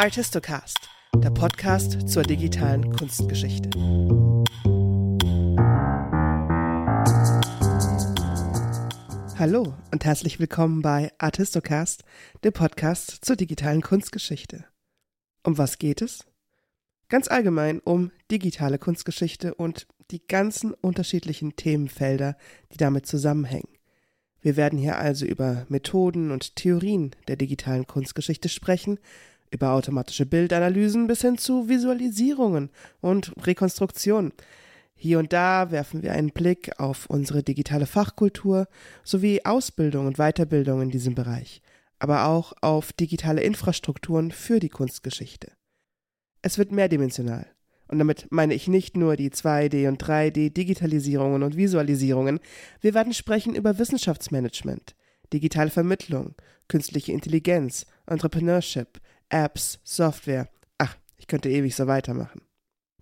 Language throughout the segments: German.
Artistocast, der Podcast zur digitalen Kunstgeschichte. Hallo und herzlich willkommen bei Artistocast, dem Podcast zur digitalen Kunstgeschichte. Um was geht es? Ganz allgemein um digitale Kunstgeschichte und die ganzen unterschiedlichen Themenfelder, die damit zusammenhängen. Wir werden hier also über Methoden und Theorien der digitalen Kunstgeschichte sprechen, über automatische Bildanalysen bis hin zu Visualisierungen und Rekonstruktionen. Hier und da werfen wir einen Blick auf unsere digitale Fachkultur sowie Ausbildung und Weiterbildung in diesem Bereich, aber auch auf digitale Infrastrukturen für die Kunstgeschichte. Es wird mehrdimensional. Und damit meine ich nicht nur die 2D und 3D Digitalisierungen und Visualisierungen. Wir werden sprechen über Wissenschaftsmanagement, digitale Vermittlung, künstliche Intelligenz, Entrepreneurship, Apps, Software. Ach, ich könnte ewig so weitermachen.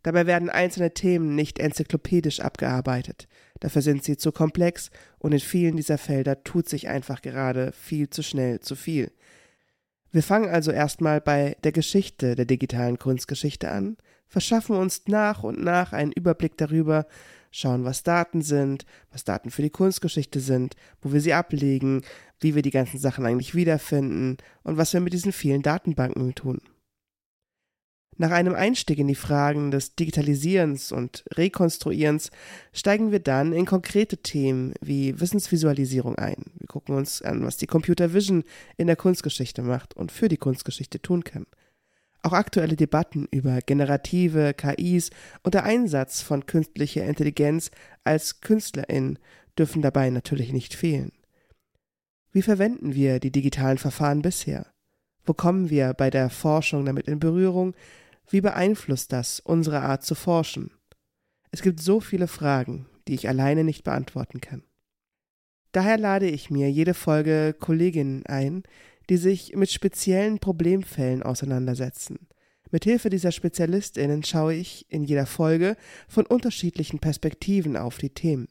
Dabei werden einzelne Themen nicht enzyklopädisch abgearbeitet. Dafür sind sie zu komplex und in vielen dieser Felder tut sich einfach gerade viel zu schnell zu viel. Wir fangen also erstmal bei der Geschichte der digitalen Kunstgeschichte an, verschaffen uns nach und nach einen Überblick darüber, schauen, was Daten sind, was Daten für die Kunstgeschichte sind, wo wir sie ablegen, wie wir die ganzen Sachen eigentlich wiederfinden und was wir mit diesen vielen Datenbanken tun. Nach einem Einstieg in die Fragen des Digitalisierens und Rekonstruierens steigen wir dann in konkrete Themen wie Wissensvisualisierung ein. Wir gucken uns an, was die Computer Vision in der Kunstgeschichte macht und für die Kunstgeschichte tun kann. Auch aktuelle Debatten über generative KIs und der Einsatz von künstlicher Intelligenz als Künstlerin dürfen dabei natürlich nicht fehlen. Wie verwenden wir die digitalen Verfahren bisher? Wo kommen wir bei der Forschung damit in Berührung? Wie beeinflusst das unsere Art zu forschen? Es gibt so viele Fragen, die ich alleine nicht beantworten kann. Daher lade ich mir jede Folge Kolleginnen ein, die sich mit speziellen Problemfällen auseinandersetzen. Mithilfe dieser SpezialistInnen schaue ich in jeder Folge von unterschiedlichen Perspektiven auf die Themen.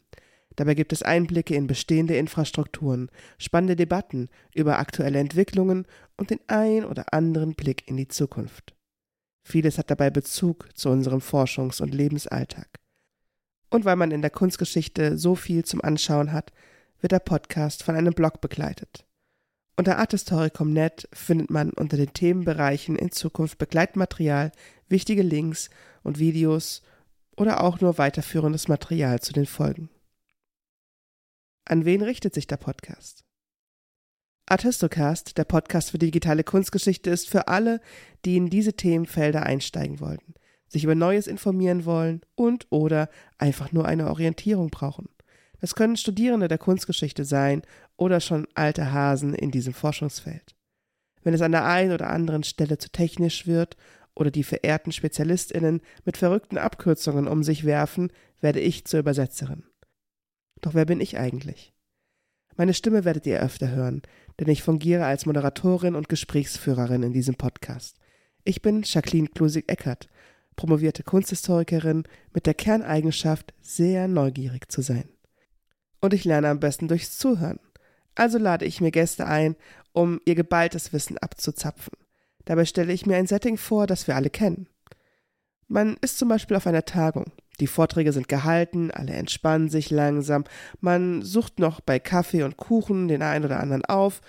Dabei gibt es Einblicke in bestehende Infrastrukturen, spannende Debatten über aktuelle Entwicklungen und den ein oder anderen Blick in die Zukunft. Vieles hat dabei Bezug zu unserem Forschungs- und Lebensalltag. Und weil man in der Kunstgeschichte so viel zum Anschauen hat, wird der Podcast von einem Blog begleitet. Unter arthistory.net findet man unter den Themenbereichen in Zukunft Begleitmaterial, wichtige Links und Videos oder auch nur weiterführendes Material zu den Folgen. An wen richtet sich der Podcast? Artistocast, der Podcast für digitale Kunstgeschichte, ist für alle, die in diese Themenfelder einsteigen wollen, sich über Neues informieren wollen und oder einfach nur eine Orientierung brauchen. Es können Studierende der Kunstgeschichte sein oder schon alte Hasen in diesem Forschungsfeld. Wenn es an der einen oder anderen Stelle zu technisch wird oder die verehrten Spezialistinnen mit verrückten Abkürzungen um sich werfen, werde ich zur Übersetzerin. Doch wer bin ich eigentlich? Meine Stimme werdet ihr öfter hören, denn ich fungiere als Moderatorin und Gesprächsführerin in diesem Podcast. Ich bin Jacqueline Klusig-Eckert, promovierte Kunsthistorikerin mit der Kerneigenschaft, sehr neugierig zu sein und ich lerne am besten durchs Zuhören. Also lade ich mir Gäste ein, um ihr geballtes Wissen abzuzapfen. Dabei stelle ich mir ein Setting vor, das wir alle kennen. Man ist zum Beispiel auf einer Tagung. Die Vorträge sind gehalten, alle entspannen sich langsam, man sucht noch bei Kaffee und Kuchen den einen oder anderen auf,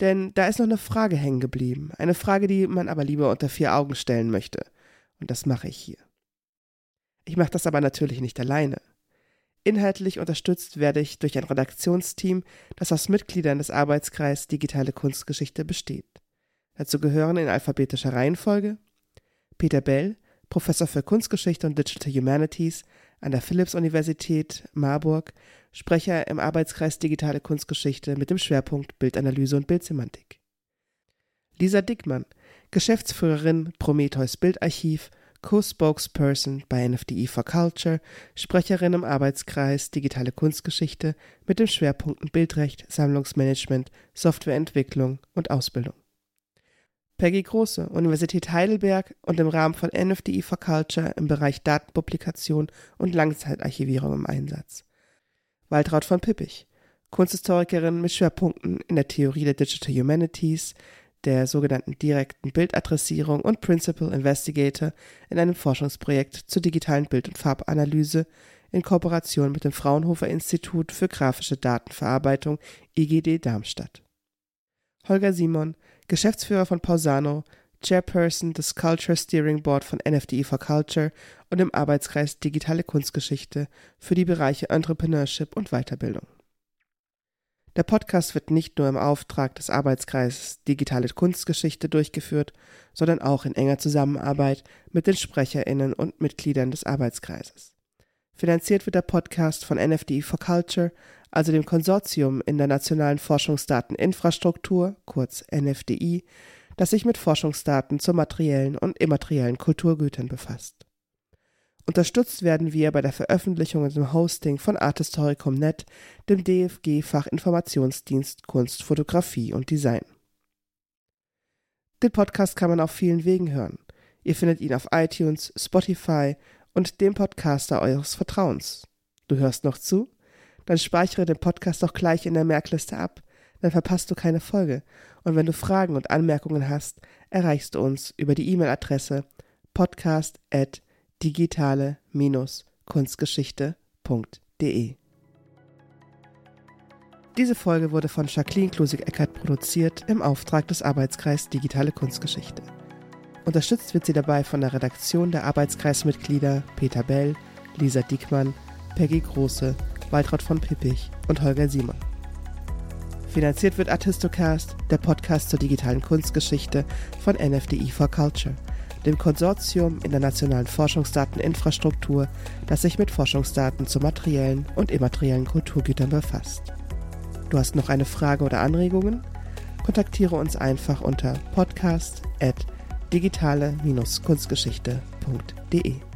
denn da ist noch eine Frage hängen geblieben, eine Frage, die man aber lieber unter vier Augen stellen möchte. Und das mache ich hier. Ich mache das aber natürlich nicht alleine. Inhaltlich unterstützt werde ich durch ein Redaktionsteam, das aus Mitgliedern des Arbeitskreises Digitale Kunstgeschichte besteht. Dazu gehören in alphabetischer Reihenfolge Peter Bell, Professor für Kunstgeschichte und Digital Humanities an der Philipps-Universität Marburg, Sprecher im Arbeitskreis Digitale Kunstgeschichte mit dem Schwerpunkt Bildanalyse und Bildsemantik. Lisa Dickmann, Geschäftsführerin Prometheus Bildarchiv Co-Spokesperson bei NFDE for Culture, Sprecherin im Arbeitskreis Digitale Kunstgeschichte mit den Schwerpunkten Bildrecht, Sammlungsmanagement, Softwareentwicklung und Ausbildung. Peggy Große, Universität Heidelberg und im Rahmen von NFDE for Culture im Bereich Datenpublikation und Langzeitarchivierung im Einsatz. Waltraud von Pippich, Kunsthistorikerin mit Schwerpunkten in der Theorie der Digital Humanities, der sogenannten direkten Bildadressierung und Principal Investigator in einem Forschungsprojekt zur digitalen Bild- und Farbanalyse in Kooperation mit dem Fraunhofer Institut für grafische Datenverarbeitung IGD Darmstadt. Holger Simon, Geschäftsführer von Pausano, Chairperson des Culture Steering Board von NFDE for Culture und im Arbeitskreis Digitale Kunstgeschichte für die Bereiche Entrepreneurship und Weiterbildung. Der Podcast wird nicht nur im Auftrag des Arbeitskreises Digitale Kunstgeschichte durchgeführt, sondern auch in enger Zusammenarbeit mit den SprecherInnen und Mitgliedern des Arbeitskreises. Finanziert wird der Podcast von NFDE for Culture, also dem Konsortium in der nationalen Forschungsdateninfrastruktur, kurz NFDI, das sich mit Forschungsdaten zu materiellen und immateriellen Kulturgütern befasst. Unterstützt werden wir bei der Veröffentlichung und dem Hosting von Artistoricum.net, dem DFG Fachinformationsdienst Kunst, Fotografie und Design. Den Podcast kann man auf vielen Wegen hören. Ihr findet ihn auf iTunes, Spotify und dem Podcaster eures Vertrauens. Du hörst noch zu? Dann speichere den Podcast doch gleich in der Merkliste ab, dann verpasst du keine Folge. Und wenn du Fragen und Anmerkungen hast, erreichst du uns über die E-Mail-Adresse podcast.digitale-kunstgeschichte.de. Diese Folge wurde von Jacqueline Klusig-Eckert produziert im Auftrag des Arbeitskreis Digitale Kunstgeschichte. Unterstützt wird sie dabei von der Redaktion der Arbeitskreismitglieder Peter Bell, Lisa Diekmann, Peggy Große, Waltraud von Pippich und Holger Simon. Finanziert wird Artistocast, der Podcast zur digitalen Kunstgeschichte von NFDI for Culture, dem Konsortium in der nationalen Forschungsdateninfrastruktur, das sich mit Forschungsdaten zu materiellen und immateriellen Kulturgütern befasst. Du hast noch eine Frage oder Anregungen? Kontaktiere uns einfach unter podcast@ digitale-kunstgeschichte.de.